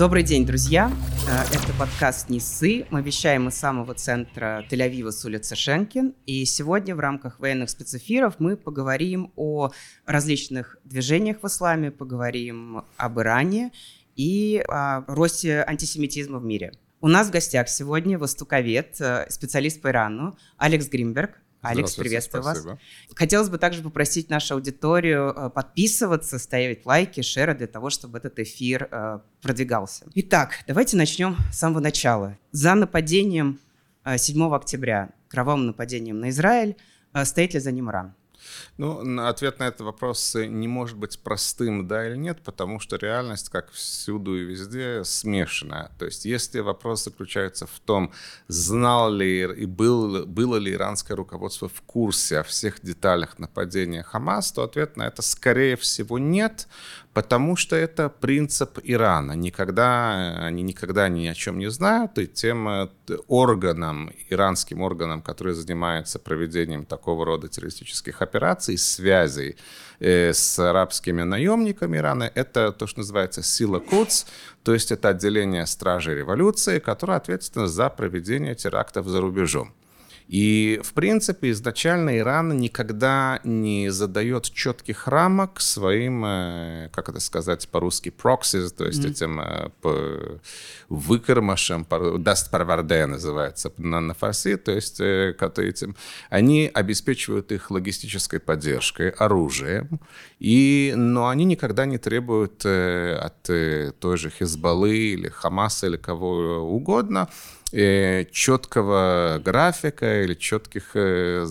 Добрый день, друзья. Э, это подкаст «Несы». Мы вещаем из самого центра Тель-Авива с улицы Шенкин. И сегодня в рамках военных спецэфиров мы поговорим о различных движениях в исламе, поговорим об Иране и о росте антисемитизма в мире. У нас в гостях сегодня востоковед, э, специалист по Ирану Алекс Гринберг. Алекс, приветствую спасибо. вас. Хотелось бы также попросить нашу аудиторию э, подписываться, ставить лайки, шеры для того, чтобы этот эфир э, продвигался. Итак, давайте начнем с самого начала. За нападением 7 э, октября, кровавым нападением на Израиль, стоит ли за ним Иран? Ну, ответ на этот вопрос не может быть простым, да или нет, потому что реальность, как всюду и везде, смешанная. То есть, если вопрос заключается в том, знал ли и был, было ли иранское руководство в курсе о всех деталях нападения Хамас, то ответ на это, скорее всего, нет, потому что это принцип Ирана. Никогда, они никогда ни о чем не знают, и тем э, органам, иранским органам, которые занимаются проведением такого рода террористических операций, связей э, с арабскими наемниками Ирана, это то, что называется сила Куц, то есть это отделение стражей революции, которое ответственно за проведение терактов за рубежом. И, в принципе, изначально Иран никогда не задает четких рамок своим, э, как это сказать по-русски, проксис, то есть mm-hmm. этим э, выкормышам, даст парварде называется на, на фарси, то есть э, этим, они обеспечивают их логистической поддержкой, оружием, и, но они никогда не требуют от той же Хизбаллы или Хамаса или кого угодно, четкого графика или четких, э,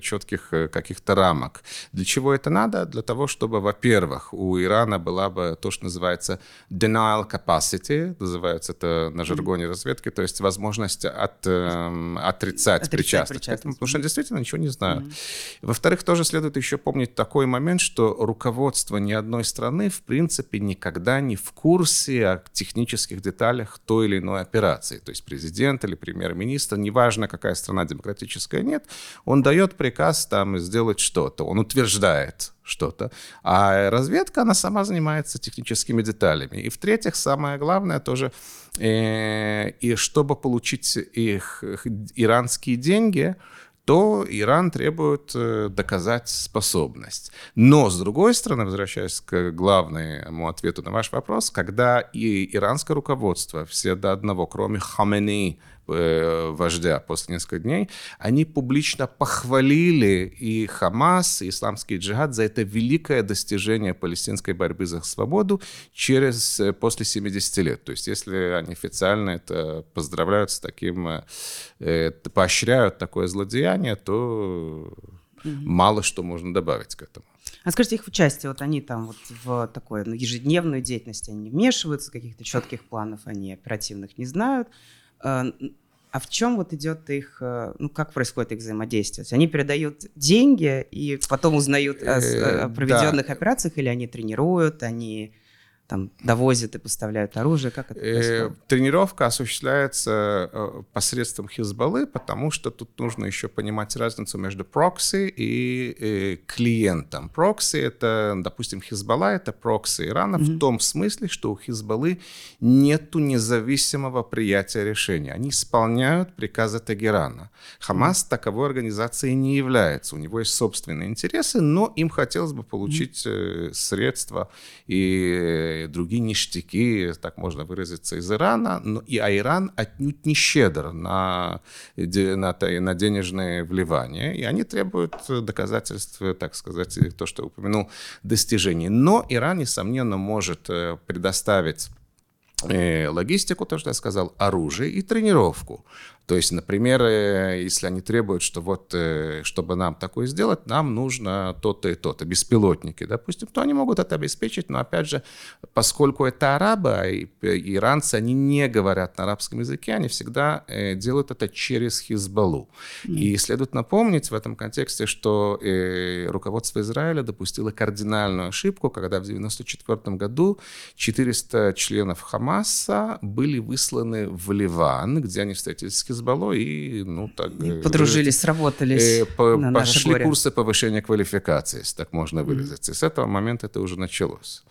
четких э, каких-то рамок. Для чего это надо? Для того, чтобы, во-первых, у Ирана была бы то, что называется denial capacity, называется это на жаргоне разведки, то есть возможность от, э, отрицать, отрицать причастность, причастность. Потому что действительно ничего не знают. Mm-hmm. Во-вторых, тоже следует еще помнить такой момент, что руководство ни одной страны, в принципе, никогда не в курсе о технических деталях той или иной операции. То есть президент президент или премьер-министр, неважно, какая страна демократическая, нет, он дает приказ там сделать что-то, он утверждает что-то. А разведка, она сама занимается техническими деталями. И в-третьих, самое главное тоже, э, и чтобы получить их, их иранские деньги, то Иран требует э, доказать способность. Но, с другой стороны, возвращаясь к главному ответу на ваш вопрос, когда и иранское руководство, все до одного, кроме Хамени, Э, вождя после нескольких дней, они публично похвалили и Хамас, и исламский джихад за это великое достижение палестинской борьбы за свободу через, э, после 70 лет. То есть если они официально это поздравляют с таким, э, поощряют такое злодеяние, то mm мало что можно добавить к этому. А скажите, их участие, вот они там вот в такой ну, ежедневную деятельность, они не вмешиваются, каких-то четких планов они оперативных не знают. Э, а в чем вот идет их, э, ну как происходит их взаимодействие? То есть они передают деньги и потом узнают о, э, о проведенных да. операциях, или они тренируют, они там довозят и поставляют оружие? Как это происходит? Э, тренировка осуществляется э, посредством Хизбаллы, потому что тут нужно еще понимать разницу между прокси и, и клиентом. Прокси — это, допустим, Хизбалла — это прокси Ирана mm-hmm. в том смысле, что у Хизбаллы нету независимого приятия решения. Они исполняют приказы Тегерана. Хамас mm-hmm. таковой организацией не является. У него есть собственные интересы, но им хотелось бы получить mm-hmm. средства и другие ништяки, так можно выразиться, из Ирана, но и а Иран отнюдь не щедр на, на, на денежные вливания, и они требуют доказательств, так сказать, то, что я упомянул, достижений. Но Иран, несомненно, может э, предоставить э, логистику, то, что я сказал, оружие и тренировку. То есть, например, э, если они требуют, что вот, э, чтобы нам такое сделать, нам нужно то-то и то-то, беспилотники, допустим, то они могут это обеспечить, но, опять же, поскольку это арабы, а иранцы, они не говорят на арабском языке, они всегда э, делают это через Хизбаллу. Mm. И следует напомнить в этом контексте, что руководство Израиля допустило кардинальную ошибку, когда в 1994 году 400 членов Хамаса были высланы в Ливан, где они встретились с Хизбалло и, ну, так... И подружились, сработались э, по, на Пошли курсы повышения квалификации, если так можно выразиться. Mm-hmm. И с этого момента это уже началось.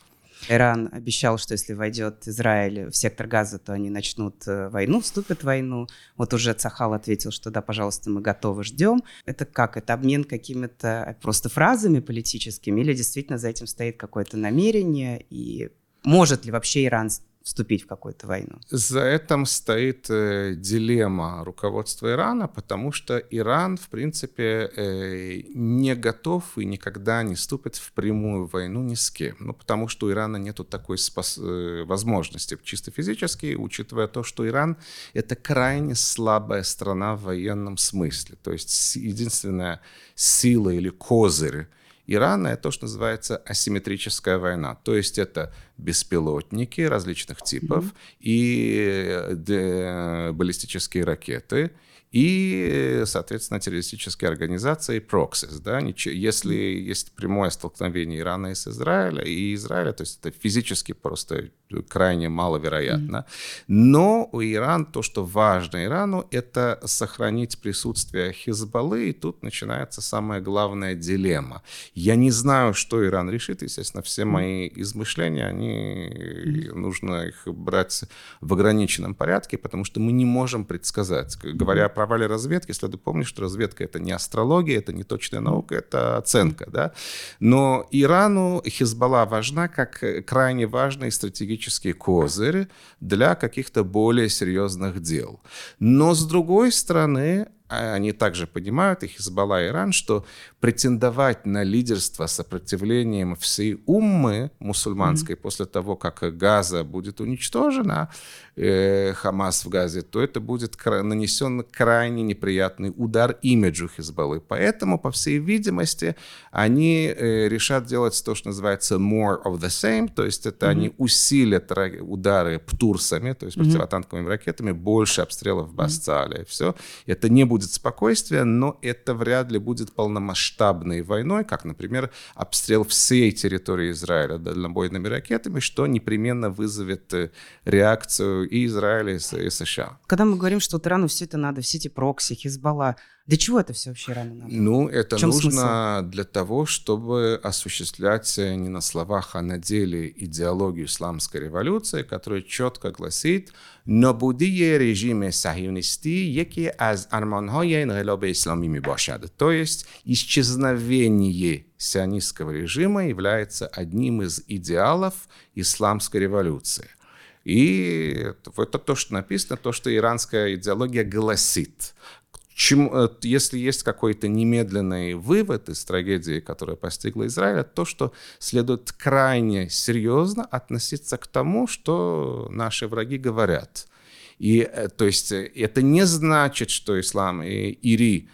Иран обещал, что если войдет Израиль в сектор газа, то они начнут э, войну, вступят в войну. Вот уже Цахал ответил, что да, пожалуйста, мы готовы, ждем. Это как? Это обмен какими-то просто фразами политическими или действительно за этим стоит какое-то намерение? И может ли вообще Иран вступить в какую-то войну? За этим стоит э, дилемма руководства Ирана, потому что Иран, в принципе, э, не готов и никогда не вступит в прямую войну ни с кем. Ну, потому что у Ирана нет такой спас- э, возможности чисто физически, учитывая то, что Иран — это крайне слабая страна в военном смысле. То есть единственная сила или козырь Ирана — это то, что называется асимметрическая война. То есть это беспилотники различных типов mm-hmm. и э, баллистические ракеты, и, соответственно, террористические организации проксис. Да? Если есть прямое столкновение Ирана и с Израиля, и Израиля, то есть это физически просто крайне маловероятно. Но у Ирана то, что важно Ирану, это сохранить присутствие Хизбаллы, и тут начинается самая главная дилемма. Я не знаю, что Иран решит, естественно, все мои измышления, они нужно их брать в ограниченном порядке, потому что мы не можем предсказать. Говоря про провале разведки, следует помнить, что разведка это не астрология, это не точная наука, это оценка. Да? Но Ирану Хизбалла важна как крайне важный стратегический козырь для каких-то более серьезных дел. Но с другой стороны, а они также понимают, и Хизбалла, и Иран, что претендовать на лидерство сопротивлением всей уммы мусульманской mm-hmm. после того, как Газа будет уничтожена, э, Хамас в Газе, то это будет нанесен крайне неприятный удар имиджу Хизбаллы. Поэтому, по всей видимости, они э, решат делать то, что называется more of the same, то есть это mm-hmm. они усилят удары птурсами, то есть mm-hmm. противотанковыми ракетами, больше обстрелов в Басцале, mm-hmm. все. Это не будет спокойствия, но это вряд ли будет полномасштабной войной, как, например, обстрел всей территории Израиля дальнобойными ракетами, что непременно вызовет э, реакцию и Израиля, и США. Когда мы говорим, что вот Ирану все это надо, все эти прокси, Хизбалла, для чего это все вообще Ирану надо? Ну, это нужно смысл? для того, чтобы осуществлять э, не на словах, а на деле идеологию исламской революции, которая четко гласит «Набудие режиме сахионисти яки аз арманхай инғилаб ислами ми То есть исчезновение сионистского режима является одним из идеалов исламской революции. И это то, что написано, то, что иранская идеология гласит. Чем, э, если есть какой-то немедленный вывод из трагедии, которая постигла Израиль, то, что следует крайне серьезно относиться к тому, что наши враги говорят. И, э, то есть, э, это не значит, что ислам и Ири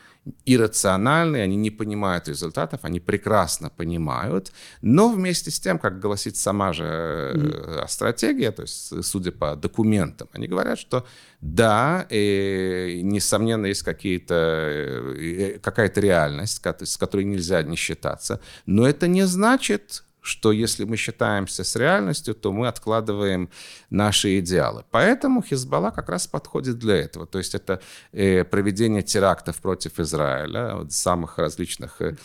иррациональны, они не понимают результатов, они прекрасно понимают, но вместе с тем, как гласит сама же mm-hmm. стратегия, то есть судя по документам, они говорят, что да, и, несомненно, есть какие-то, э, какая-то реальность, с которой нельзя не считаться, но это не значит, что если мы считаемся с реальностью, то мы откладываем наши идеалы. Поэтому Хизбалла как раз подходит для этого. То есть это э, проведение терактов против Израиля, вот, самых различных э,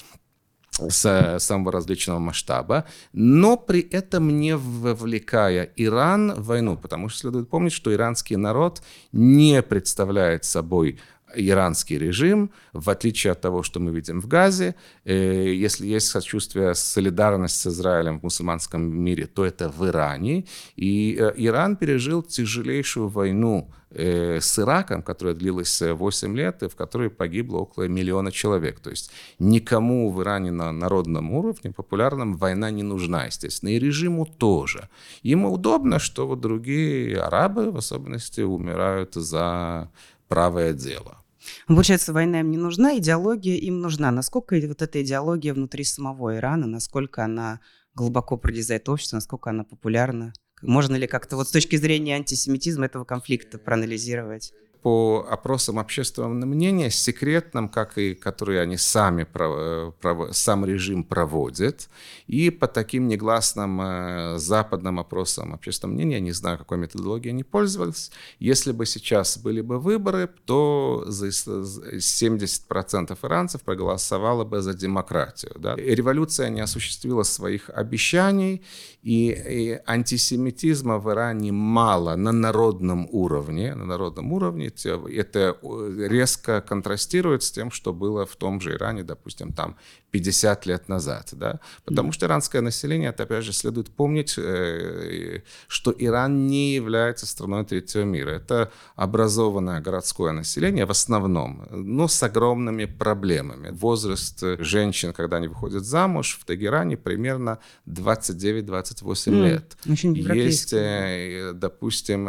с самого различного масштаба, но при этом не вовлекая Иран в войну, потому что следует помнить, что иранский народ не представляет собой иранский режим, в отличие от того, что мы видим в Газе. Э, если есть сочувствие, солидарность с Израилем в мусульманском мире, то это в Иране. И э, Иран пережил тяжелейшую войну э, с Ираком, которая длилась 8 лет, и в которой погибло около миллиона человек. То есть никому в Иране на народном уровне, популярном, война не нужна, естественно, и режиму тоже. Ему удобно, что вот другие арабы, в особенности, умирают за правое дело. Получается, война им не нужна, идеология им нужна. Насколько вот эта идеология внутри самого Ирана, насколько она глубоко прорезает общество, насколько она популярна? Можно ли как-то вот с точки зрения антисемитизма этого конфликта проанализировать? По опросам общественного мнения, секретным, как и которые они сами, пров, пров, сам режим проводит, и по таким негласным э, западным опросам общественного мнения, не знаю, какой методологией они пользовались, если бы сейчас были бы выборы, то 70% иранцев проголосовало бы за демократию. Да? Революция не осуществила своих обещаний, и, и антисемитизма в Иране мало на народном уровне. На народном уровне это резко контрастирует с тем, что было в том же Иране, допустим, там 50 лет назад. Да? Потому что иранское население, это опять же следует помнить, э, что Иран не является страной третьего мира. Это образованное городское население в основном, но с огромными проблемами. Возраст женщин, когда они выходят замуж в Тегеране, примерно 29-28 mm, лет. Есть, э, допустим,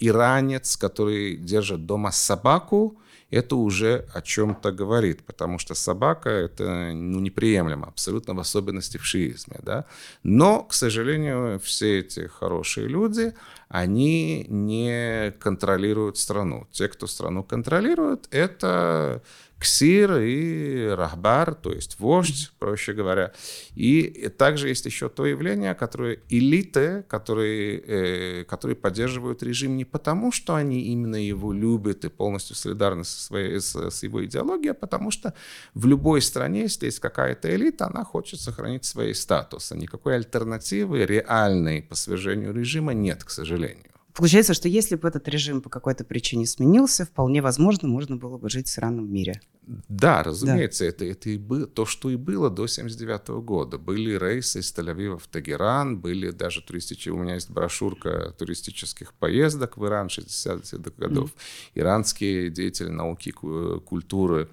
иранец, который держит дома собаку, это уже о чем-то говорит, потому что собака это ну, неприемлемо, абсолютно в особенности в шиизме. Да? Но, к сожалению, все эти хорошие люди, они не контролируют страну. Те, кто страну контролирует, это ксир и рахбар, то есть вождь, проще говоря. И также есть еще то явление, которое элиты, которые, э, которые поддерживают режим не потому, что они именно его любят и полностью солидарны со, своей, с, с его идеологией, а потому что в любой стране, если есть какая-то элита, она хочет сохранить свой статус. А никакой альтернативы реальной по свержению режима нет, к сожалению. Получается, что если бы этот режим по какой-то причине сменился, вполне возможно, можно было бы жить в сраном мире. Да, разумеется, да. Это, это и было то, что и было до 79 года. Были рейсы из Тель-Авива в Тегеран, были даже туристические... У меня есть брошюрка туристических поездок в Иран 60-х годов. Mm. Иранские деятели науки, культуры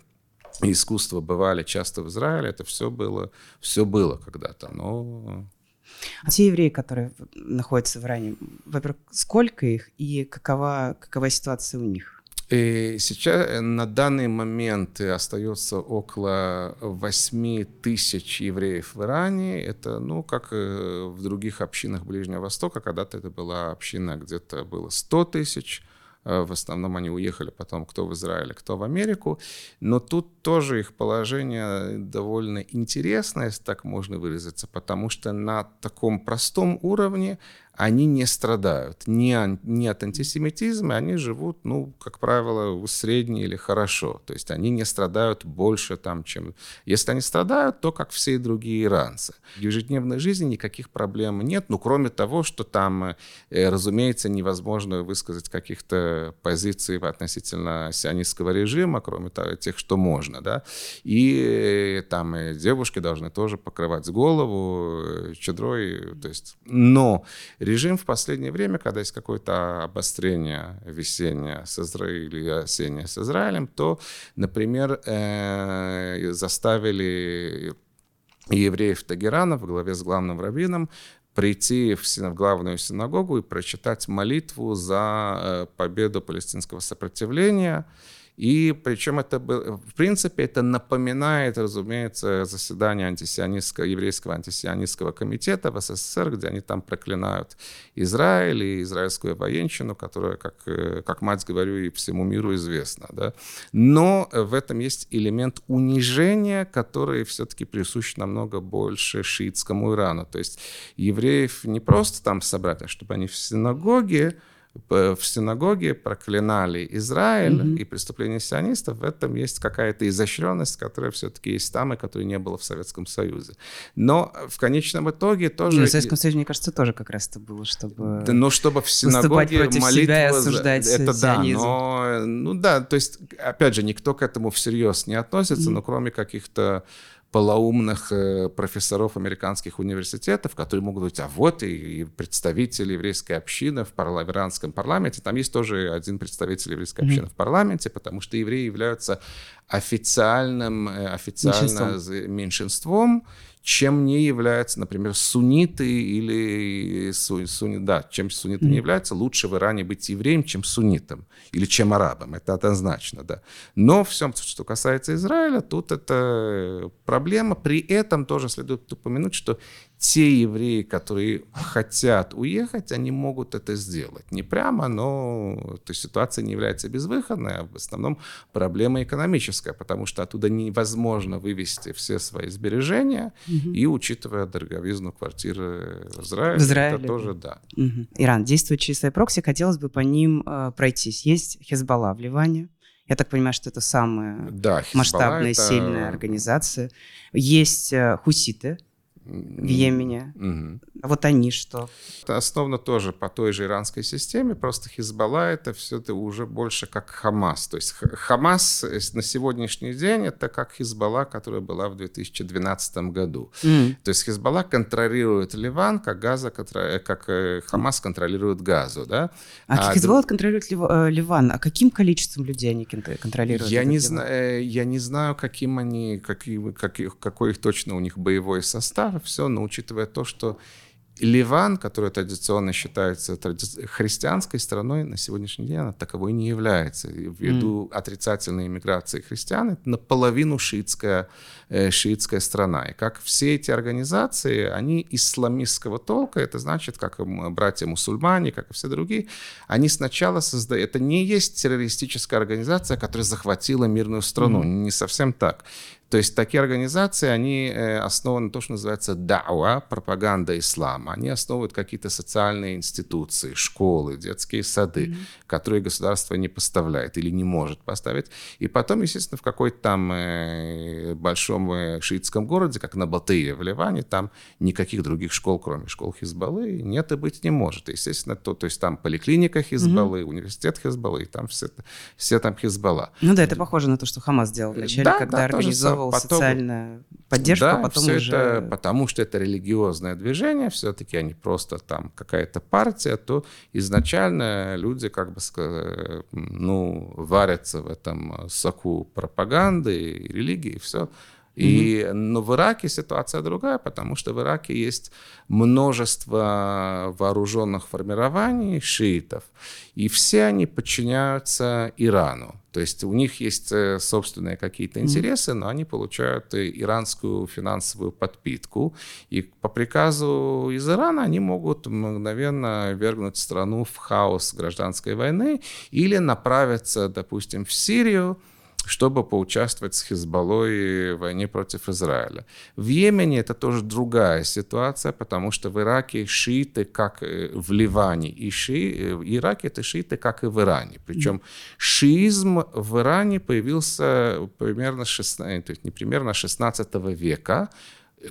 и искусства бывали часто в Израиле. Это все было, все было когда-то, но а те евреи, которые находятся в Иране, во-первых, сколько их и какова, какова ситуация у них? И сейчас э, на данный момент остается около 8 тысяч евреев в Иране. Это, ну, как в других общинах Ближнего Востока, когда-то это была община, где-то было 100 тысяч. Э, в основном они уехали потом кто в Израиль, кто в Америку. Но тут тоже их положение довольно интересное, если так можно выразиться, потому что на таком простом уровне они не страдают ни, ни от антисемитизма, они живут, ну, как правило, средне или хорошо. То есть они не страдают больше там, чем... Если они страдают, то как все другие иранцы. В ежедневной жизни никаких проблем нет, ну, кроме того, что там, э, разумеется, невозможно высказать каких-то позиций относительно сионистского режима, кроме того, тех, что можно, да. И там и девушки должны тоже покрывать голову э, чадрой, то есть... Но Режим в последнее время, когда есть какое-то обострение весеннее с Израилем или осеннее с Израилем, то, например, э, заставили евреев Тагерана в главе с главным раввином прийти в, в главную синагогу и прочитать молитву за э, победу палестинского сопротивления. И причем это было, в принципе, это напоминает, разумеется, заседание антисионистского, еврейского антисионистского комитета в СССР, где они там проклинают Израиль и израильскую военщину, которая, как, э, как мать говорю, и всему миру известна. Да? Но в этом есть элемент унижения, который все-таки присущ намного больше шиитскому Ирану. То есть евреев не просто там собрать, а чтобы они в синагоге в синагоге проклинали Израиль mm-hmm. и преступления сионистов, в этом есть какая-то изощренность, которая все-таки есть там, и которой не было в Советском Союзе. Но в конечном итоге тоже... И в Советском Союзе, мне кажется, тоже как раз это было, чтобы... Да, но чтобы в синагоге молитва... Себя и осуждать это сионизм. да, но... Ну да, то есть, опять же, никто к этому всерьез не относится, mm-hmm. но кроме каких-то полоумных э, профессоров американских университетов, которые могут быть, а вот и, представители еврейской общины в парла- иранском парламенте. Там есть тоже один представитель еврейской общины mm-hmm. в парламенте, потому что евреи являются официальным, э, официально меньшинством, меньшинством чем не являются, например, сунниты или су, сунни, да, чем сунниты mm-hmm. не являются, лучше в Иране быть евреем, чем суннитом или чем арабом. Это однозначно, да. Но всем, что касается Израиля, тут это проблема. При этом тоже следует упомянуть, что те евреи, которые хотят уехать, они могут это сделать. Не прямо, но то есть ситуация не является безвыходной, а в основном проблема экономическая, потому что оттуда невозможно вывести все свои сбережения, угу. и учитывая дороговизну квартиры в Израиле, в Израиле это тоже да. Угу. Иран действует через свои прокси, хотелось бы по ним э, пройтись. Есть Хезбалла в Ливане, я так понимаю, что это самая да, масштабная, это... сильная организация. Есть э, хуситы, в Йемене. Угу. А вот они что? Это основано тоже по той же иранской системе, просто Хизбалла это все это уже больше как Хамас. То есть Хамас на сегодняшний день это как Хизбалла, которая была в 2012 году. Mm. То есть Хизбалла контролирует Ливан, как, Газа, как э, Хамас контролирует Газу. Да? А, а Хизбалла контролирует Лив... Э, Ливан. А каким количеством людей они контролируют? Я, не, зна... Э, я не знаю, каким они, какие, какие, какой их точно у них боевой состав, все, но учитывая то, что Ливан, который традиционно считается тради... христианской страной, на сегодняшний день она таковой не является. Ввиду mm. отрицательной иммиграции христиан, это наполовину шиитская, э, шиитская страна. И как все эти организации, они исламистского толка, это значит, как братья-мусульмане, как и все другие, они сначала создают... Это не есть террористическая организация, которая захватила мирную страну, mm. не совсем так. То есть такие организации, они э, основаны на том, что называется дауа, пропаганда ислама. Они основывают какие-то социальные институции, школы, детские сады, mm-hmm. которые государство не поставляет или не может поставить. И потом, естественно, в какой-то там э, большом э, шиитском городе, как на Батые в Ливане, там никаких других школ, кроме школ Хизбаллы, нет и быть не может. Естественно, то, то есть там поликлиника Хизбаллы, mm-hmm. университет Хизбаллы, и там все, все там Хизбалла. Ну да, это похоже на то, что Хамас сделал вначале, да, когда да, организовал оказывал потом... социальная поддержка, да, потом все уже... это потому что это религиозное движение, все-таки они просто там какая-то партия, то изначально люди как бы ну варятся в этом соку пропаганды и религии и все. И, но в Ираке ситуация другая, потому что в Ираке есть множество вооруженных формирований шиитов, и все они подчиняются Ирану. То есть у них есть э, собственные какие-то интересы, но они получают иранскую финансовую подпитку. И по приказу из Ирана они могут мгновенно вергнуть страну в хаос гражданской войны или направиться, допустим, в Сирию, чтобы поучаствовать с Хизбаллой в войне против Израиля. В Йемене это тоже другая ситуация, потому что в Ираке шииты, как в Ливане, и ши... в Ираке это шииты, как и в Иране. Причем шиизм в Иране появился примерно 16, то есть не примерно 16 века,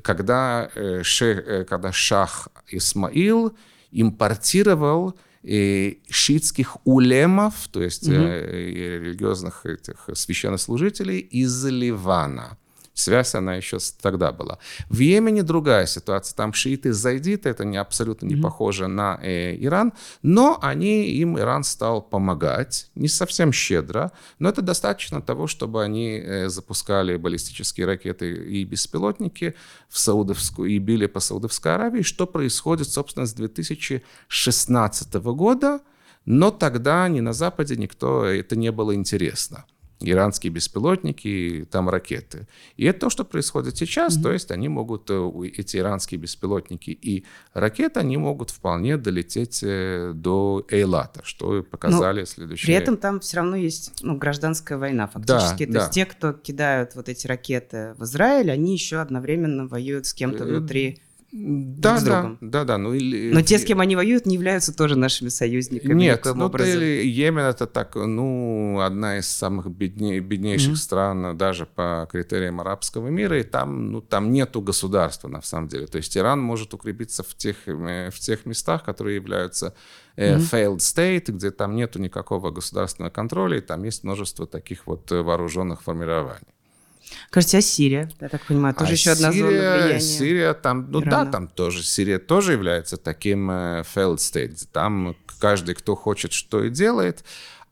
когда, э, э, когда шах Исмаил импортировал шиитских улемов, то есть угу. религиозных этих священнослужителей из Ливана. Связь она еще тогда была. В Йемене другая ситуация. Там шииты зайдиты, это не, абсолютно не mm-hmm. похоже на э, Иран, но они, им Иран стал помогать, не совсем щедро, но это достаточно того, чтобы они э, запускали баллистические ракеты и беспилотники в Саудовскую и били по Саудовской Аравии, что происходит, собственно, с 2016 года, но тогда ни на Западе никто это не было интересно иранские беспилотники, там ракеты. И это то, что происходит сейчас, mm-hmm. то есть они могут, э, эти иранские беспилотники и ракеты, они могут вполне долететь э, до Эйлата, что показали Но следующие... При этом там все равно есть ну, гражданская война фактически. Да, то да. есть те, кто кидают вот эти ракеты в Израиль, они еще одновременно воюют с кем-то э, внутри да, да. Да, да. Ну, или, Но те, с кем они воюют, не являются тоже нашими союзниками. Нет, ну, образом. Йемен это так, ну, одна из самых бедней, беднейших mm-hmm. стран даже по критериям арабского мира, и там, ну, там нету государства на самом деле. То есть Иран может укрепиться в тех, э, в тех местах, которые являются mm-hmm. failed state, где там нету никакого государственного контроля, и там есть множество таких вот э, вооруженных формирований. Кажется, а Сирия, я так понимаю, тоже а еще одна Сирия, зона влияния. Сирия там, ну Ирана. да, там тоже Сирия тоже является таким э, failed state. Там каждый, кто хочет, что и делает.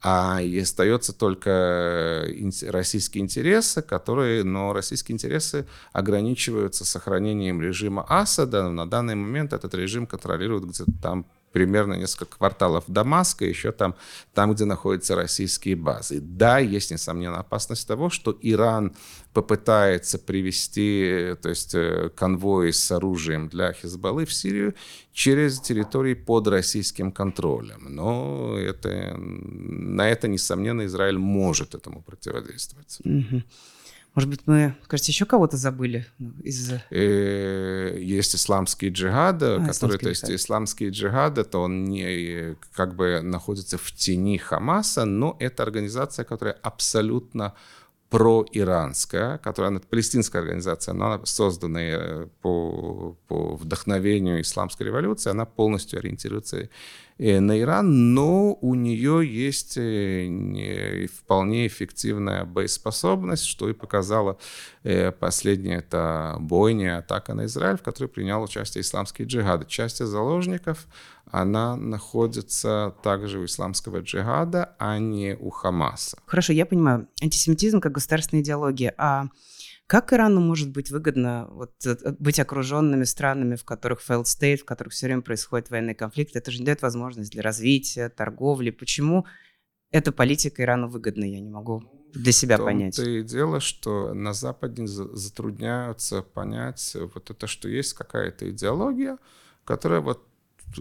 а и остается только российские интересы, которые, но российские интересы ограничиваются сохранением режима Асада. На данный момент этот режим контролирует где-то там примерно несколько кварталов Дамаска, еще там, там, где находятся российские базы. Да, есть, несомненно, опасность того, что Иран попытается привести то есть, э, конвои с оружием для Хизбаллы в Сирию через территории под российским контролем. Но это, на это, несомненно, Израиль может этому противодействовать. Угу. Может быть, мы, кажется, еще кого-то забыли из... Э, есть исламский джихад, а, который, то есть, исламский джихад, это он не как бы находится в тени Хамаса, но это организация, которая абсолютно проиранская, которая она, палестинская организация, но она создана э, по, по вдохновению исламской революции, она полностью ориентируется э, на Иран, но у нее есть э, вполне эффективная боеспособность, что и показала последняя это бойня, атака на Израиль, в которой принял участие исламский джихад. Часть заложников она находится также у исламского джихада, а не у Хамаса. Хорошо, я понимаю. Антисемитизм как государственная идеология. А как Ирану может быть выгодно вот, э, быть окруженными странами, в которых failed state, в которых все время происходит военный конфликт? Это же не дает возможность для развития, торговли. Почему эта политика Ирану выгодна? Я не могу для себя В понять. То и дело, что на Западе затрудняются понять вот это, что есть какая-то идеология, которая вот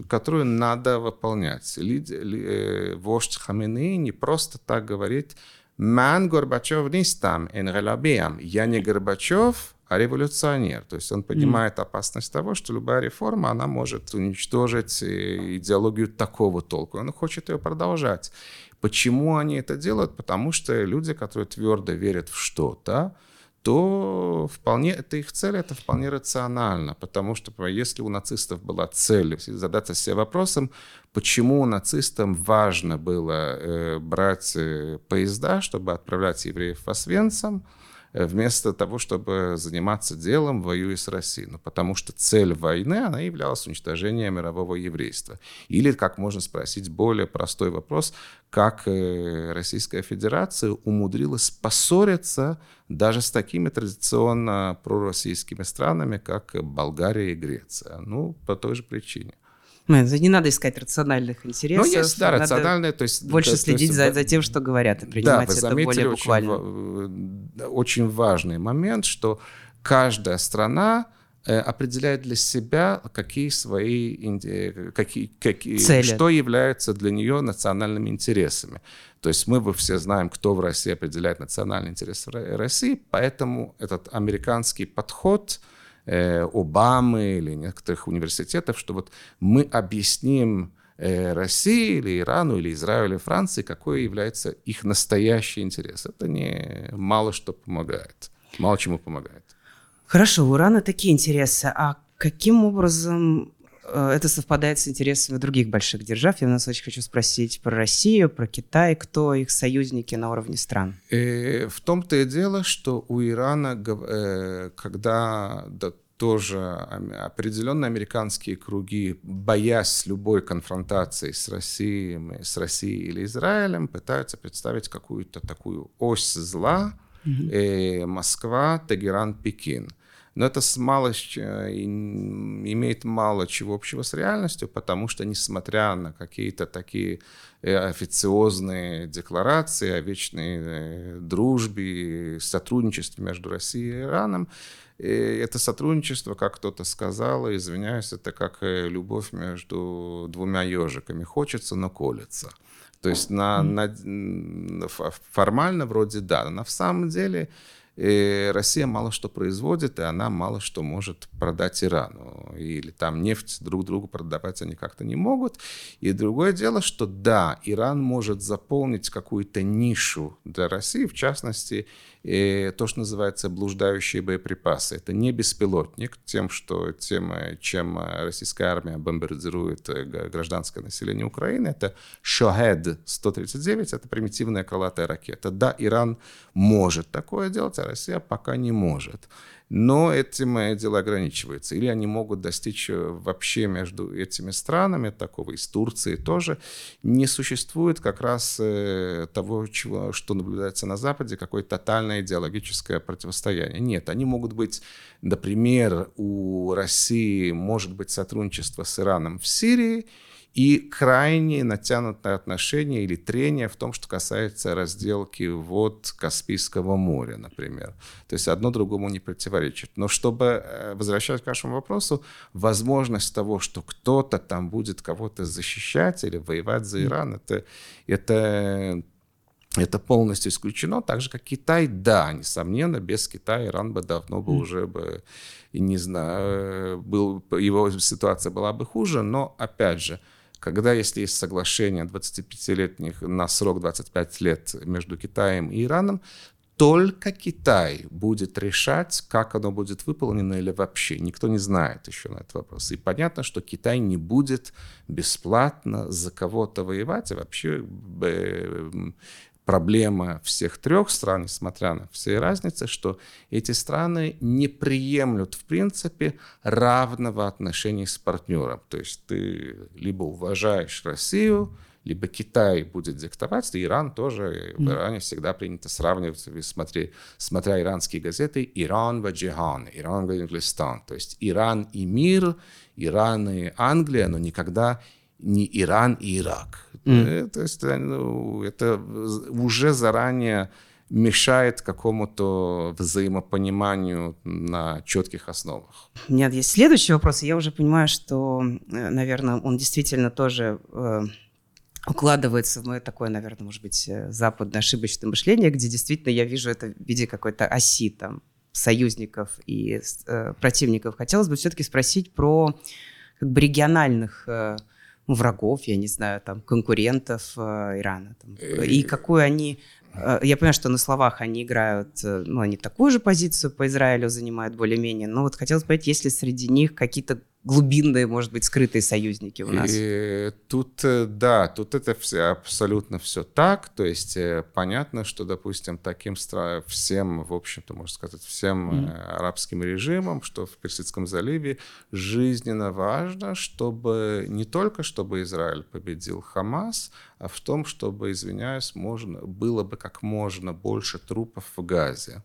которую надо выполнять. Э, вождь Хаминеи не просто так говорит «Ман Горбачев нистам эн Я не Горбачев, а революционер. То есть он понимает опасность того, что любая реформа, она может уничтожить э, идеологию такого толку. Он хочет ее продолжать. Почему они это делают? Потому что люди, которые твердо верят в что-то, то вполне это их цель, это вполне рационально, потому что если у нацистов была цель задаться себе вопросом, почему нацистам важно было э, брать э, поезда, чтобы отправлять евреев в Освенцим, вместо того, чтобы заниматься делом, воюя с Россией. Ну, потому что цель войны, она являлась уничтожением мирового еврейства. Или, как можно спросить более простой вопрос, как э, Российская Федерация умудрилась поссориться даже с такими традиционно пророссийскими странами, как Болгария и Греция. Ну, по той же причине. Не надо искать рациональных интересов. Ну, есть, да, рациональные, то есть... Больше да, следить есть, за, за тем, что говорят, и принимать да, это более буквально. Очень, очень важный момент, что каждая страна э, определяет для себя, какие свои, какие, какие, Цели. что является для нее национальными интересами. То есть мы все знаем, кто в России определяет национальные интересы России, поэтому этот американский подход – Э, Обамы или некоторых университетов, что вот мы объясним э, России или Ирану или Израилю или Франции, какой является их настоящий интерес. Это не мало что помогает, мало чему помогает. Хорошо, у Ирана такие интересы. А каким образом это совпадает с интересами других больших держав. Я у нас очень хочу спросить про Россию, про Китай, кто их союзники на уровне стран. в том-то и дело, что у Ирана, когда тоже определенные американские круги, боясь любой конфронтации с Россией, с Россией или Израилем, пытаются представить какую-то такую ось зла mm-hmm. э, Москва, Тегеран, Пекин. Но это с мало, имеет мало чего общего с реальностью, потому что, несмотря на какие-то такие э, официозные декларации о вечной э, дружбе, сотрудничестве между Россией и Ираном, и это сотрудничество, как кто-то сказал, извиняюсь, это как э, любовь между двумя ежиками. Хочется, но колется. То есть на, на, формально вроде да, но на самом деле и Россия мало что производит, и она мало что может продать Ирану. Или там нефть друг другу продавать они как-то не могут. И другое дело, что да, Иран может заполнить какую-то нишу для России, в частности, и то, что называется блуждающие боеприпасы. Это не беспилотник, тем, что, тем, чем российская армия бомбардирует э, гражданское население Украины. Это Шохед-139, это примитивная крылатая ракета. Да, Иран может такое делать, а Россия пока не может. Но этим дело ограничивается. Или они могут достичь вообще между этими странами, такого из Турции тоже, не существует как раз того, чего, что наблюдается на Западе, какое-то тотальное идеологическое противостояние. Нет, они могут быть, например, у России может быть сотрудничество с Ираном в Сирии, и крайне натянутые отношения или трение в том, что касается разделки вод Каспийского моря, например. То есть одно другому не противоречит. Но чтобы э, возвращать к вашему вопросу, возможность того, что кто-то там будет кого-то защищать или воевать за Иран, это, это это полностью исключено, так же как Китай, да, несомненно, без Китая Иран бы давно бы уже бы, не знаю, был, его ситуация была бы хуже, но опять же, когда, если есть соглашение 25-летних на срок 25 лет между Китаем и Ираном, только Китай будет решать, как оно будет выполнено или вообще. Никто не знает еще на этот вопрос. И понятно, что Китай не будет бесплатно за кого-то воевать, и вообще проблема всех трех стран, несмотря на все разницы, что эти страны не приемлют, в принципе, равного отношения с партнером. То есть ты либо уважаешь Россию, либо Китай будет диктовать, и Иран тоже, в Иране всегда принято сравнивать, смотри, смотря иранские газеты, Иран в джихан, Иран в Инглистан. То есть Иран и мир, Иран и Англия, но никогда не Иран и Ирак. Mm. То есть ну, это уже заранее мешает какому-то взаимопониманию на четких основах. У меня есть следующий вопрос, и я уже понимаю, что, э, наверное, он действительно тоже э, укладывается в мое такое, наверное, может быть, э, западное ошибочное мышление, где действительно я вижу это в виде какой-то оси там союзников и э, противников. Хотелось бы все-таки спросить про как бы региональных э, врагов, я не знаю, там, конкурентов э, Ирана. Там, и э, какую они... Э, я понимаю, что на словах они играют, ну, они такую же позицию по Израилю занимают более-менее, но вот хотелось понять, есть ли среди них какие-то глубинные, может быть, скрытые союзники у нас. И тут, э, да, тут это все, абсолютно все так. То есть э, понятно, что, допустим, таким всем, в общем-то, можно сказать, всем mm. арабским режимам, что в Персидском заливе жизненно важно, чтобы не только чтобы Израиль победил Хамас, а в том, чтобы, извиняюсь, можно, было бы как можно больше трупов в Газе.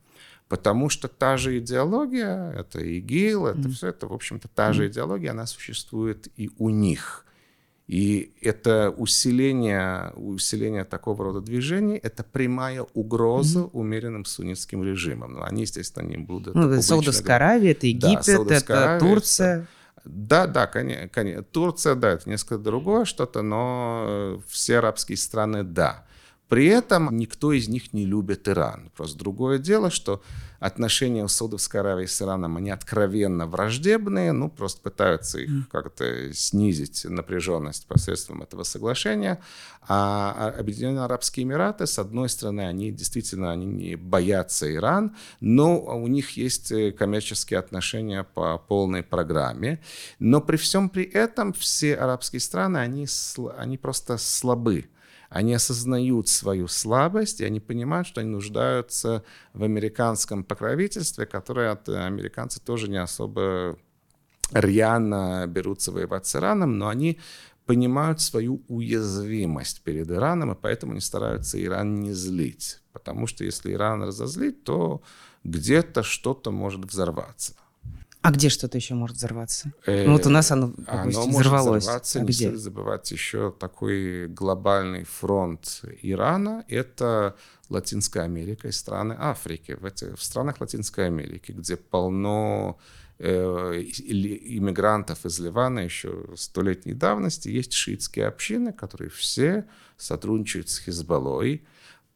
Потому что та же идеология, это ИГИЛ, это mm. все, это, в общем-то, та же идеология, она существует и у них. И это усиление, усиление такого рода движений – это прямая угроза mm-hmm. умеренным суннитским режимам. Но они, естественно, не будут... Ну, Саудовская Аравия, это Египет, да, это Турция. Да, да, конечно, конечно. Турция, да, это несколько другое что-то, но все арабские страны, да. При этом никто из них не любит Иран. Просто другое дело, что отношения у Саудовской Аравии с Ираном, они откровенно враждебные, ну, просто пытаются их как-то снизить напряженность посредством этого соглашения. А Объединенные Арабские Эмираты, с одной стороны, они действительно они не боятся Иран, но у них есть э, коммерческие отношения по полной программе. Но при всем при этом все арабские страны, они, они просто слабы они осознают свою слабость, и они понимают, что они нуждаются в американском покровительстве, которое от американцев тоже не особо рьяно берутся воевать с Ираном, но они понимают свою уязвимость перед Ираном, и поэтому они стараются Иран не злить. Потому что если Иран разозлить, то где-то что-то может взорваться. А где что-то еще может взорваться? Э, ну вот у нас оно, оно взорвалось. Может взорваться, а не стоит забывать еще такой глобальный фронт Ирана. Это Латинская Америка и страны Африки. В, этих, в странах Латинской Америки, где полно э, иммигрантов из Ливана еще столетней давности, есть шиитские общины, которые все сотрудничают с Хизбаллой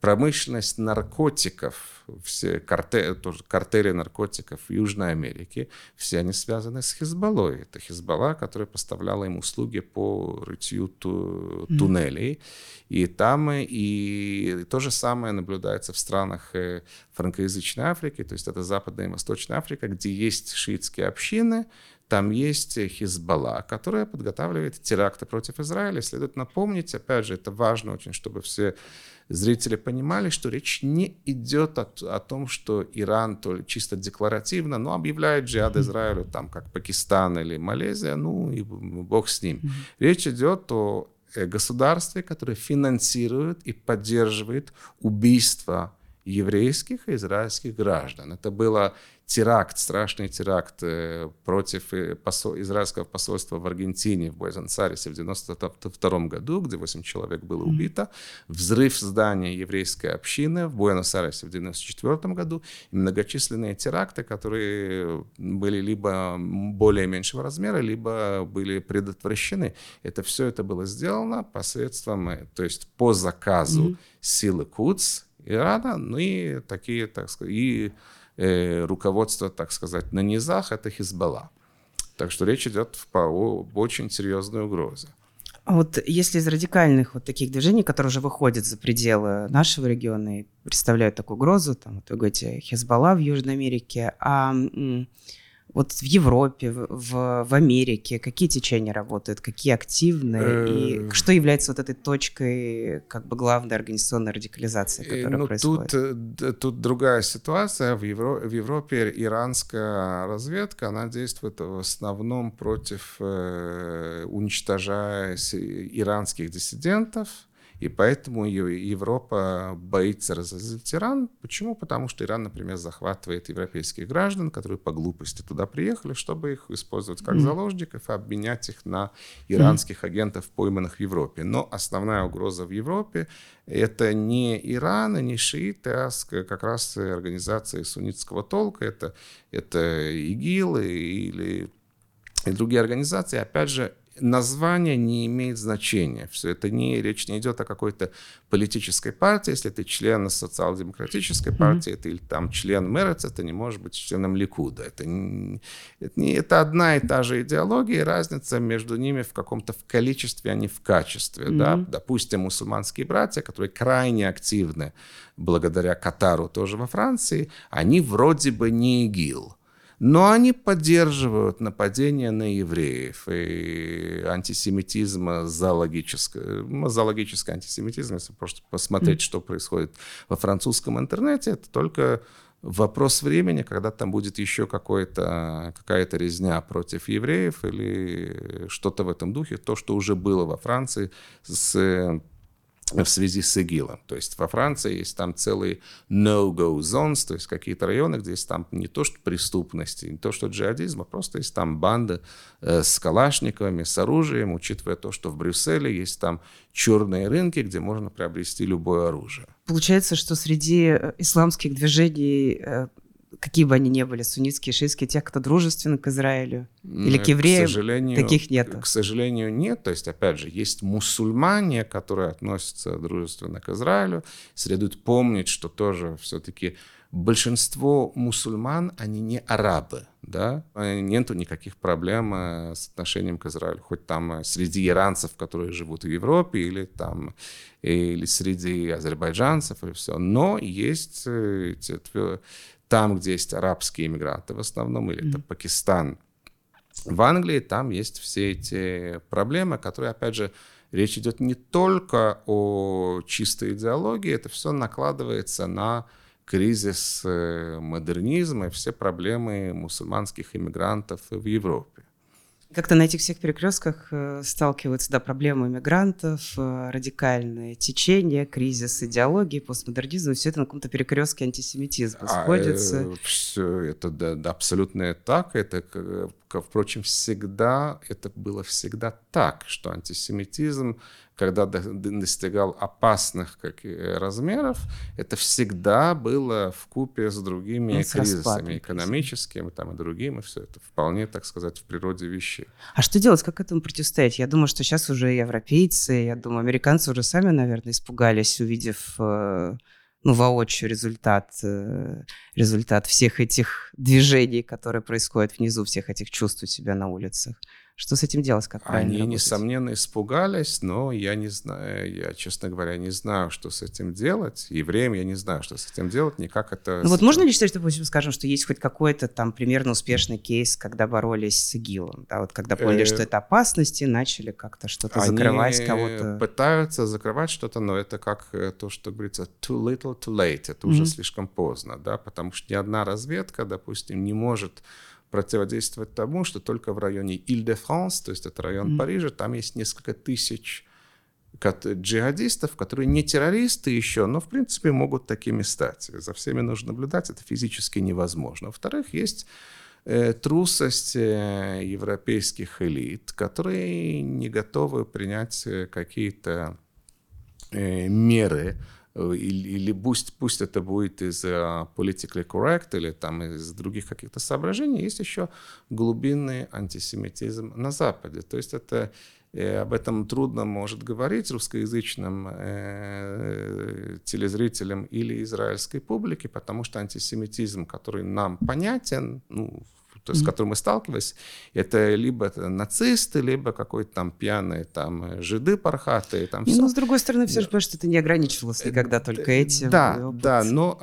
промышленность наркотиков, все картели, тоже картели наркотиков Южной Америке, все они связаны с Хизбаллой. Это Хизбалла, которая поставляла им услуги по рытью ту, туннелей. И там и то же самое наблюдается в странах э, франкоязычной Африки, то есть это Западная и Восточная Африка, где есть шиитские общины, там есть Хизбалла, которая подготавливает теракты против Израиля. Следует напомнить, опять же, это важно очень, чтобы все зрители понимали, что речь не идет о, о том, что Иран то чисто декларативно, ну, объявляет джихад Израилю, там, как Пакистан или Малайзия, ну, и бог с ним. Речь идет о э, государстве, которое финансирует и поддерживает убийство еврейских и израильских граждан. Это было теракт, страшный теракт э, против э, посол, израильского посольства в Аргентине, в Буэнос-Айресе в 1992 году, где 8 человек было убито, взрыв здания еврейской общины в Буэнос-Айресе в 1994 году, и многочисленные теракты, которые были либо более меньшего размера, либо были предотвращены. Это все это было сделано посредством, э, то есть по заказу mm-hmm. силы Куц, Ирана, ну и такие, так сказать, и э, руководство, так сказать, на низах, это Хизбалла. Так что речь идет об очень серьезной угрозе. А вот если из радикальных вот таких движений, которые уже выходят за пределы нашего региона и представляют такую угрозу, там, вот вы говорите, Хизбалла в Южной Америке, а вот в Европе, в, в Америке, какие течения работают, какие активные, и э. что является вот этой точкой как бы главной организационной радикализации, э, которая ну, происходит? Тут, э, тут другая ситуация. В, Евро, в Европе иранская разведка, она действует в основном против, э, уничтожая иранских диссидентов, и поэтому Европа боится разозлить Иран. Почему? Потому что Иран, например, захватывает европейских граждан, которые по глупости туда приехали, чтобы их использовать как заложников и обменять их на иранских агентов, пойманных в Европе. Но основная угроза в Европе – это не Иран, не шииты, а как раз организации суннитского толка. Это, это ИГИЛ или и другие организации. Опять же, название не имеет значения. Все это не речь не идет о какой-то политической партии. Если ты член социал-демократической партии, mm-hmm. ты или там член Мерец, это не может быть членом Ликуда. Это, не, это, не, это одна и та же идеология, и разница между ними в каком-то в количестве, а не в качестве. Mm-hmm. Да? Допустим, мусульманские братья, которые крайне активны благодаря Катару тоже во Франции, они вроде бы не ИГИЛ но они поддерживают нападения на евреев и антисемитизм, зоологический, зоологический антисемитизм, если просто посмотреть, что происходит во французском интернете, это только вопрос времени, когда там будет еще какая-то резня против евреев или что-то в этом духе, то, что уже было во Франции с в связи с ИГИЛом. То есть во Франции есть там целые no-go zones, то есть какие-то районы, где есть там не то что преступности, не то что джихадизм, а просто есть там банды э, с калашниковыми, с оружием, учитывая то, что в Брюсселе есть там черные рынки, где можно приобрести любое оружие. Получается, что среди э, исламских движений э, какие бы они ни были, суннитские, шиитские, тех, кто дружественны к Израилю или к евреям, к сожалению, таких нет. К сожалению, нет. То есть, опять же, есть мусульмане, которые относятся дружественно к Израилю. Следует помнить, что тоже все-таки большинство мусульман, они не арабы, да, нету никаких проблем э, с отношением к Израилю, хоть там э, среди иранцев, которые живут в Европе, или там, или среди азербайджанцев, или все, но есть э, там, где есть арабские иммигранты в основном, или это Пакистан. В Англии там есть все эти проблемы, которые, опять же, речь идет не только о чистой идеологии, это все накладывается на кризис э, модернизма и все проблемы мусульманских иммигрантов в Европе. Как-то на этих всех перекрестках э, сталкиваются да, проблемы мигрантов, э, радикальные течения, кризис идеологии, постмодернизм, все это на каком-то перекрестке антисемитизма сходится. А, э, все это да, да, абсолютно так. Это, впрочем, всегда, это было всегда так, что антисемитизм когда достигал опасных как, размеров, это всегда было в купе с другими ну, с кризисами, экономическими там, и другими. Все это вполне, так сказать, в природе вещей. А что делать? Как этому противостоять? Я думаю, что сейчас уже европейцы, я думаю, американцы уже сами, наверное, испугались, увидев э, ну, воочию результат, э, результат всех этих движений, которые происходят внизу, всех этих чувств у себя на улицах. Что с этим делать, как Они, работать? несомненно, испугались, но я не знаю, я, честно говоря, не знаю, что с этим делать. Евреям я не знаю, что с этим делать, никак это... Ну вот можно ли считать, что, допустим, скажем, что есть хоть какой-то там примерно успешный кейс, когда боролись с ИГИЛом, да, вот когда поняли, Э, что это опасность, и начали как-то что-то закрывать кого-то? пытаются закрывать что-то, но это как э, то, что говорится too little, too late. Это уже слишком поздно, да, потому что ни одна разведка, допустим, не может противодействовать тому, что только в районе Иль-де-Франс, то есть это район Мгм. Парижа, там есть несколько тысяч джихадистов, которые не террористы еще, но в принципе могут такими стать. За всеми нужно наблюдать, это физически невозможно. Во-вторых, есть э, трусость э, европейских элит, которые не готовы принять э, какие-то э, меры, или, или пусть, пусть это будет из э, politically correct или там из других каких-то соображений, есть еще глубинный антисемитизм на Западе. То есть это э, об этом трудно может говорить русскоязычным э, телезрителям или израильской публике, потому что антисемитизм, который нам понятен, ну, то есть, с которым мы сталкивались, это либо это нацисты, либо какой-то там пьяные там э, жиды пархатые, там Не, ну, с другой стороны, все же понимаешь, что это не ограничивалось никогда только этим. Э, Да, и опыт. да, но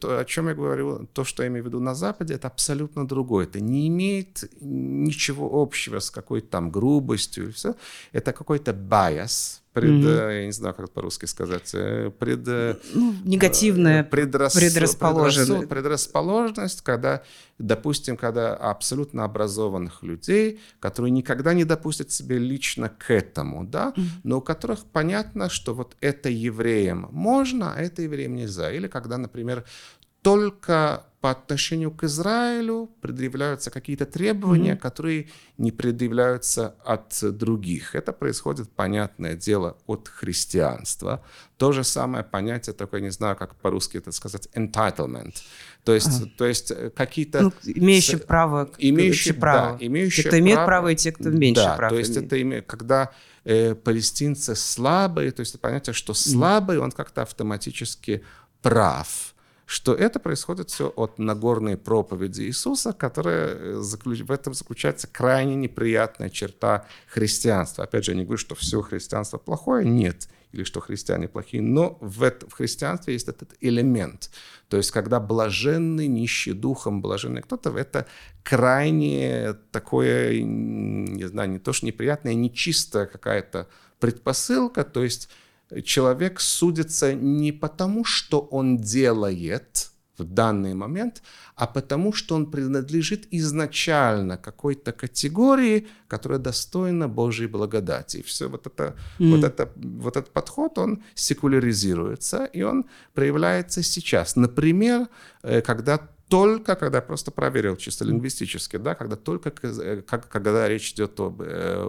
то, о чем я говорю, то, что я имею в виду на Западе, это абсолютно другое. Это не имеет ничего общего с какой-то там грубостью все. Это какой-то bias, пред, э, я не знаю, как по-русски сказать, э, пред... э, Ну, негативная предрас... предрасположенность. предрасположенность, когда, допустим, когда абсолютно образованных людей, которые никогда не допустят себе лично к этому, да, но у которых понятно, что вот это евреям можно, а это евреям нельзя. Или когда, например, только по отношению к Израилю предъявляются какие-то требования, которые не предъявляются от других. Это происходит, понятное дело, от христианства. То же самое понятие, только я не знаю, как по-русски это сказать, entitlement. То есть, то есть э, какие-то... ну, имеющие с- право, имеющие, право. да, имеющие те, кто имеет право, право, и те, кто меньше да, права то есть имеет. это име- когда э, палестинцы слабые, то есть это понятие, что слабый, он как-то автоматически прав. Что это происходит все от Нагорной проповеди Иисуса, которая э, заключ- в этом заключается крайне неприятная черта христианства. Опять же, я не говорю, что все христианство плохое, нет, или что христиане плохие, но в, это- в христианстве есть этот элемент. То есть, когда блаженный, нищий духом, блаженный кто-то, это крайне такое, не знаю, не то что неприятное, нечистая какая-то предпосылка, то есть человек судится не потому, что он делает в данный момент, а потому, что он принадлежит изначально какой-то категории, которая достойна Божьей благодати. И все вот это, вот это, вот этот подход, он секуляризируется, и он проявляется сейчас. Например, э, когда только когда я просто проверил чисто лингвистически, да, когда только э, как, когда речь идет об э,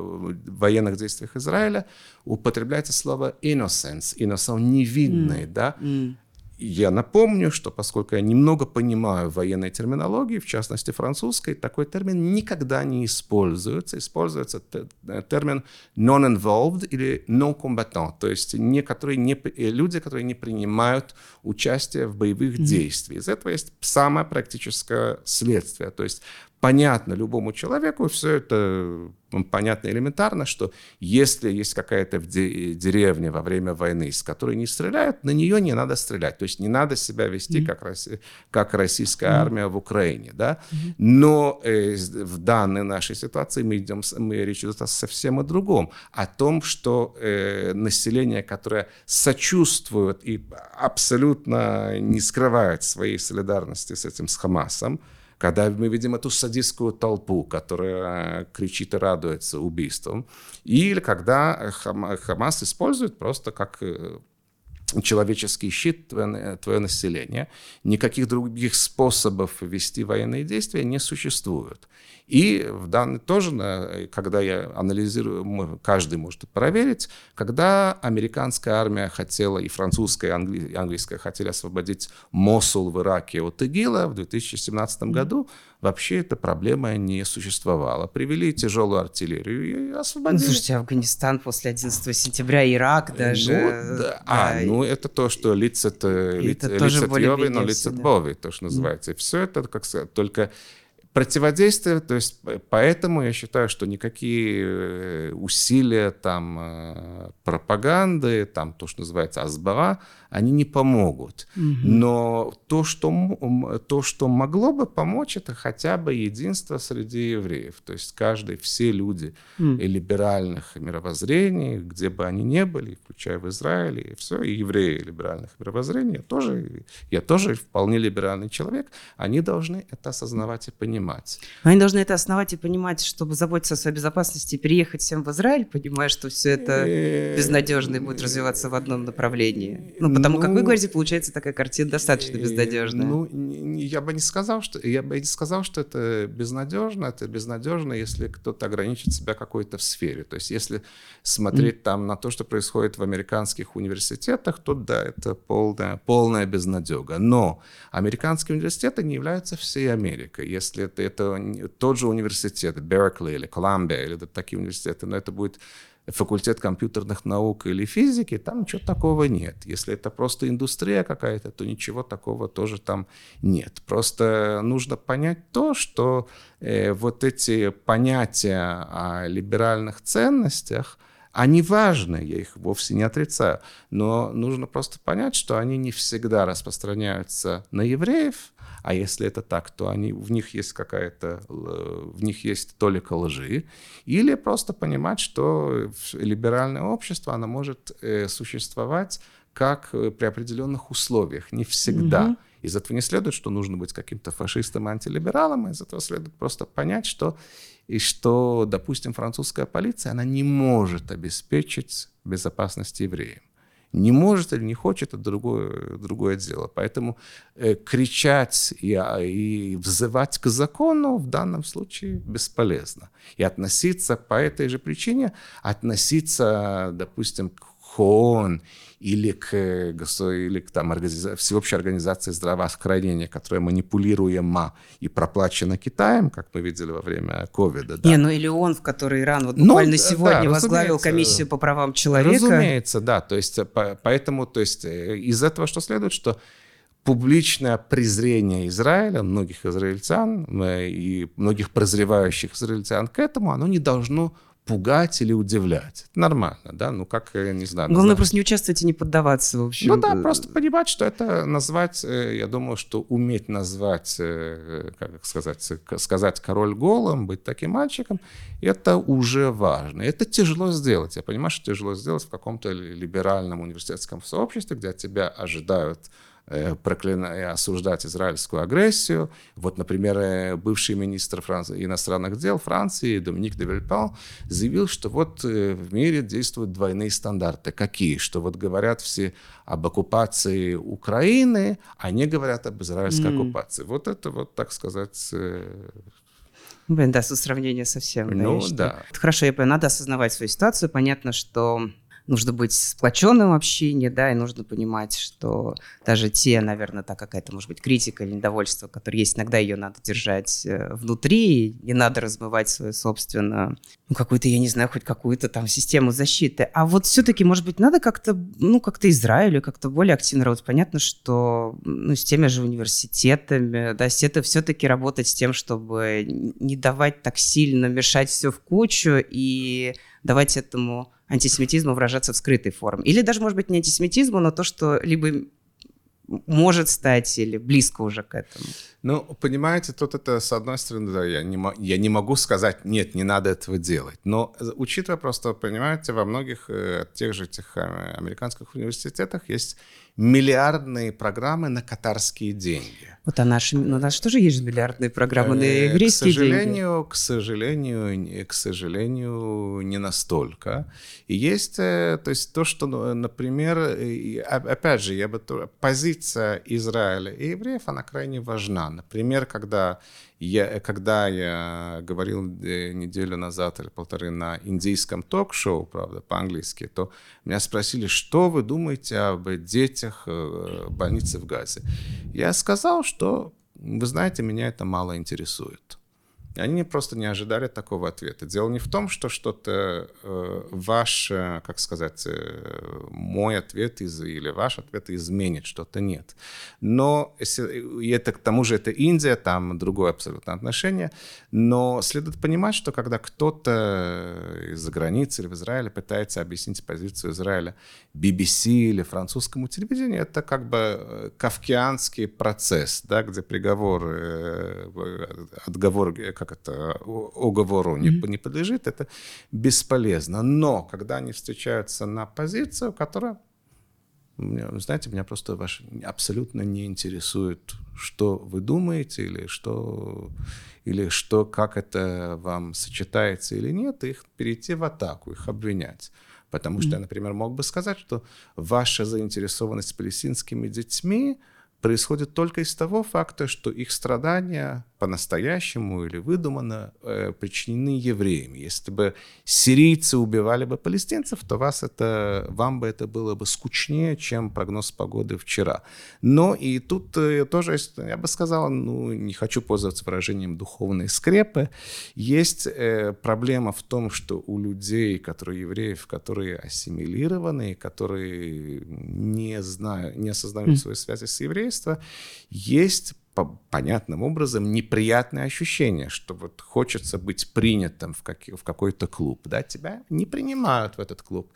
военных действиях Израиля, употребляется слово innocence, innocent невинный, да. М. Я напомню, что поскольку я немного понимаю военной терминологии, в частности французской, такой термин никогда не используется. Используется э, термин non-involved или non-combatant, то есть некоторые не, при- э, люди, которые не принимают участие в боевых действиях. Из этого есть самое практическое следствие. То есть понятно любому человеку, все это понятно элементарно, что если есть какая-то деревня во время войны, с которой не стреляют, на нее не надо стрелять. То есть не надо себя вести как, Росси- как российская армия в Украине. Да? Но э, в данной нашей ситуации мы идем, мы, речь идет о совсем о другом. О том, что э, население, которое сочувствует и абсолютно не скрывает своей солидарности с этим, с Хамасом, когда мы видим эту садистскую толпу, которая кричит и радуется убийством, или когда Хам- Хамас использует просто как э, человеческий щит твое, твое население. Никаких других способов вести военные действия не существует. И в данный тоже, на- когда я анализирую, каждый может проверить, когда американская армия хотела, и французская, и англи- английская хотели освободить Мосул в Ираке от ИГИЛа в 2017 году, вообще эта проблема не существовала. Привели тяжелую артиллерию и Ну, освободили. слушайте, Афганистан после 11 сентября, Ирак даже. Ну, да. А, да, ну это то, что лицет, э, лицет более-менее Йовы, но лицет да. Бови, то, что называется. И все это, как сказать, только противодействие, то есть поэтому я считаю, что никакие э, усилия там э, пропаганды, там то, что называется азбара, они не помогут. Угу. Но то что, то, что могло бы помочь, это хотя бы единство среди евреев. То есть каждый, все люди угу. либеральных мировоззрений, где бы они ни были, включая в Израиле, и все, и евреи либеральных мировоззрений, я тоже, я тоже вполне либеральный человек, они должны это осознавать и понимать. Они должны это осознавать и понимать, чтобы заботиться о своей безопасности, переехать всем в Израиль, понимая, что все это э, безнадежно и будет развиваться в одном направлении. Ну, Потому ну, как вы ну, говорите, получается такая картина достаточно э, безнадежная. Ну, я бы не сказал, что я бы не сказал, что это безнадежно. Это безнадежно, если кто-то ограничит себя какой-то в сфере. То есть, если смотреть mm. там на то, что происходит в американских университетах, то да, это полная, полная безнадега. Но американские университеты не являются всей Америкой. Если это, это тот же университет, Беркли или Колумбия, или такие университеты, но это будет факультет компьютерных наук или физики, там ничего такого нет. Если это просто индустрия какая-то, то ничего такого тоже там нет. Просто нужно понять то, что э, вот эти понятия о либеральных ценностях, они важны, я их вовсе не отрицаю, но нужно просто понять, что они не всегда распространяются на евреев, а если это так, то они, в них есть какая-то, в них есть толика лжи, или просто понимать, что либеральное общество, оно может э, существовать как э, при определенных условиях, не всегда. Угу. Из этого не следует, что нужно быть каким-то фашистом, антилибералом, из этого следует просто понять, что и что, допустим, французская полиция, она не может обеспечить безопасность евреям не может или не хочет, это другое, другое дело. Поэтому э, кричать и, а, и взывать к закону в данном случае бесполезно. И относиться по этой же причине, относиться, допустим, к ХОН или к, или к там, организа... Всеобщей организации здравоохранения, которая манипулируема и проплачена Китаем, как мы видели во время ковида. Да. Не, ну или он, в который Иран вот ну, буквально ну, сегодня да, возглавил комиссию по правам человека. Разумеется, да. То есть, поэтому то есть, э, из этого что следует, что публичное презрение Израиля, многих израильтян э, и многих прозревающих израильтян к этому, оно не должно пугать или удивлять. Это нормально, да, ну как, я не знаю. Главное просто не участвовать и не поддаваться, в общем. Ну да, просто понимать, что это назвать, э, я думаю, что уметь назвать, э, как сказать, сказать король голым, быть таким мальчиком, это уже важно. Это тяжело сделать. Я понимаю, что тяжело сделать в каком-то либеральном университетском сообществе, где от тебя ожидают Э, проклинать, осуждать израильскую агрессию. Вот, например, э, бывший министр Франции, иностранных дел Франции Доминик де Вильпал заявил, что вот э, в мире действуют двойные стандарты. Какие? Что вот говорят все об оккупации Украины, а не говорят об израильской mm. оккупации. Вот это вот, так сказать, Блин, да, со сравнения совсем. Ну, да. да. Хорошо, я понимаю, надо осознавать свою ситуацию. Понятно, что нужно быть сплоченным в общении, да, и нужно понимать, что даже те, наверное, так какая-то, может быть, критика или недовольство, которое есть, иногда ее надо держать э, внутри, не надо размывать свою собственную, ну, какую-то, я не знаю, хоть какую-то там систему защиты. А вот все-таки, может быть, надо как-то, ну, как-то Израилю как-то более активно работать. Понятно, что, ну, с теми же университетами, да, это все-таки работать с тем, чтобы не давать так сильно мешать все в кучу и давать этому антисемитизму выражаться в скрытой форме. Или даже, может быть, не антисемитизму, но то, что либо может стать или близко уже к этому. Ну, понимаете, тут это, с одной стороны, да, я не, я не могу сказать, нет, не надо этого делать. Но учитывая просто, понимаете, во многих э, тех же этих э, американских университетах есть миллиардные программы на катарские деньги. Вот а наши, у нас тоже есть миллиардные программы на э, еврейские к сожалению, деньги. К сожалению, к сожалению, не настолько. И есть, то есть то, что, ну, например, опять же, я бы позиция Израиля и евреев, она крайне важна. Например, когда я, когда я говорил э, неделю назад или полторы на индийском ток-шоу, правда, по-английски, то меня спросили, что вы думаете об детях э, больницы в Газе. Я сказал, что, вы знаете, меня это мало интересует. Они просто не ожидали такого ответа. Дело не в том, что что-то э, ваш, как сказать, э, мой ответ из, или ваш ответ изменит, что-то нет. Но если, и это, к тому же это Индия, там другое абсолютно отношение. Но следует понимать, что когда кто-то из-за границы или в Израиле пытается объяснить позицию Израиля BBC или французскому телевидению, это как бы э, кавкианский процесс, да, где приговор, э, отговор как это, уговору не, не подлежит, это бесполезно. Но когда они встречаются на позицию, которая знаете, меня просто ваш абсолютно не интересует, что вы думаете или что, или что, как это вам сочетается или нет, их перейти в атаку, их обвинять. Потому что я, например, мог бы сказать, что ваша заинтересованность палестинскими детьми происходит только из того факта, что их страдания по-настоящему или выдуманно э, причинены евреями. Если бы сирийцы убивали бы палестинцев, то вас это, вам бы это было бы скучнее, чем прогноз погоды вчера. Но и тут э, тоже, я бы сказал, ну, не хочу пользоваться выражением духовной скрепы, есть э, проблема в том, что у людей, которые евреев, которые ассимилированы, которые не, знают, не осознают свои связи с еврейством, есть понятным образом неприятное ощущение, что вот хочется быть принятым в, как, в какой-то клуб, да, тебя не принимают в этот клуб.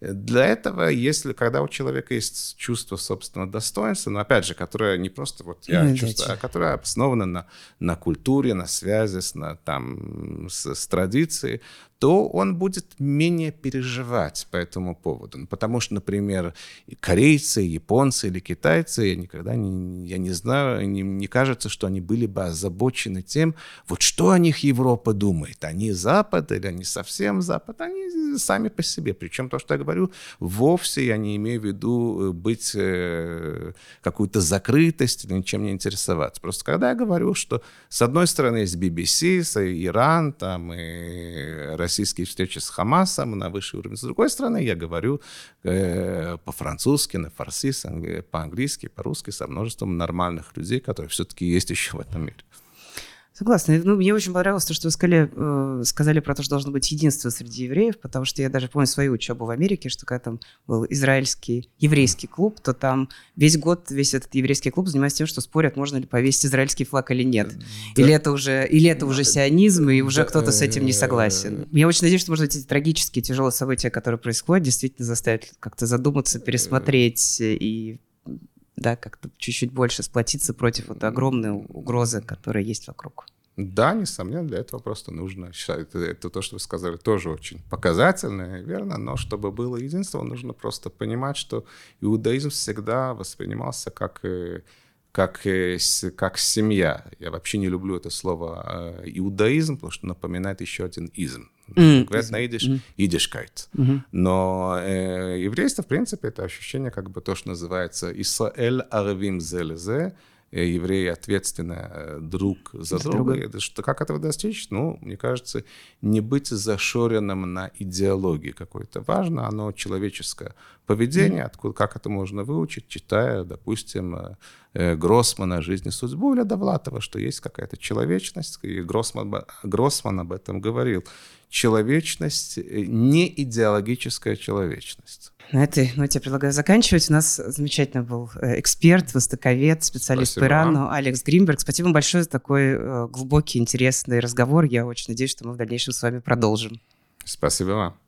Для этого, если, когда у человека есть чувство собственного достоинства, но опять же, которое не просто вот я mm, чувствую, а которое основано на, на культуре, на связи с, на, там, с, с традицией, то он будет менее переживать по этому поводу. Ну, потому что, например, корейцы, японцы или китайцы, я никогда не, я не знаю, не, не кажется, что они были бы озабочены тем, вот что о них Европа думает. Они Запад или они совсем Запад? Они сами по себе. Причем то, что я говорю, вовсе я не имею в виду э, быть э, какую-то закрытость или ничем не интересоваться. Просто когда я говорю, что с одной стороны есть BBC, Иран, там и российские встречи с Хамасом на высший уровень. С другой стороны, я говорю э, по-французски, на фарси, по-английски, по-русски со множеством нормальных людей, которые все-таки есть еще в этом мире. Согласна. Ну, мне очень понравилось то, что вы сказали, э, сказали про то, что должно быть единство среди евреев, потому что я даже помню свою учебу в Америке, что когда там был израильский еврейский клуб, то там весь год весь этот еврейский клуб занимается тем, что спорят, можно ли повесить израильский флаг или нет. Да. Или это уже, или это уже сионизм, и уже да. кто-то с этим не согласен. Я очень надеюсь, что, может быть, эти трагические, тяжелые события, которые происходят, действительно заставят как-то задуматься, пересмотреть и да, как-то чуть-чуть больше сплотиться против вот огромной угрозы, которая есть вокруг. Да, несомненно, для этого просто нужно. Это, это то, что вы сказали, тоже очень показательно верно, но чтобы было единство, нужно просто понимать, что иудаизм всегда воспринимался как как, как семья. Я вообще не люблю это слово а, иудаизм, потому что напоминает еще один изм. Mm, Говорят на идиш идишкайт. Mm-hmm. Но э, еврейство, в принципе, это ощущение, как бы то, что называется «Исраэль арвим зелезе», Э, евреи ответственны э, друг за друга. Это, что, как этого достичь? Ну, мне кажется, не быть зашоренным на идеологии какой-то. Важно оно человеческое поведение, mm-hmm. откуда, как это можно выучить, читая, допустим, э, Гроссмана «Жизнь и судьбу» или Довлатова, что есть какая-то человечность, и Гроссман, Гроссман об этом говорил. Человечность, не идеологическая человечность. На этой ноте я предлагаю заканчивать. У нас замечательно был э, эксперт, востоковед, специалист Спасибо по Ирану. Алекс Гринберг. Спасибо вам большое за такой э, глубокий, интересный разговор. Я очень надеюсь, что мы в дальнейшем с вами продолжим. Спасибо вам.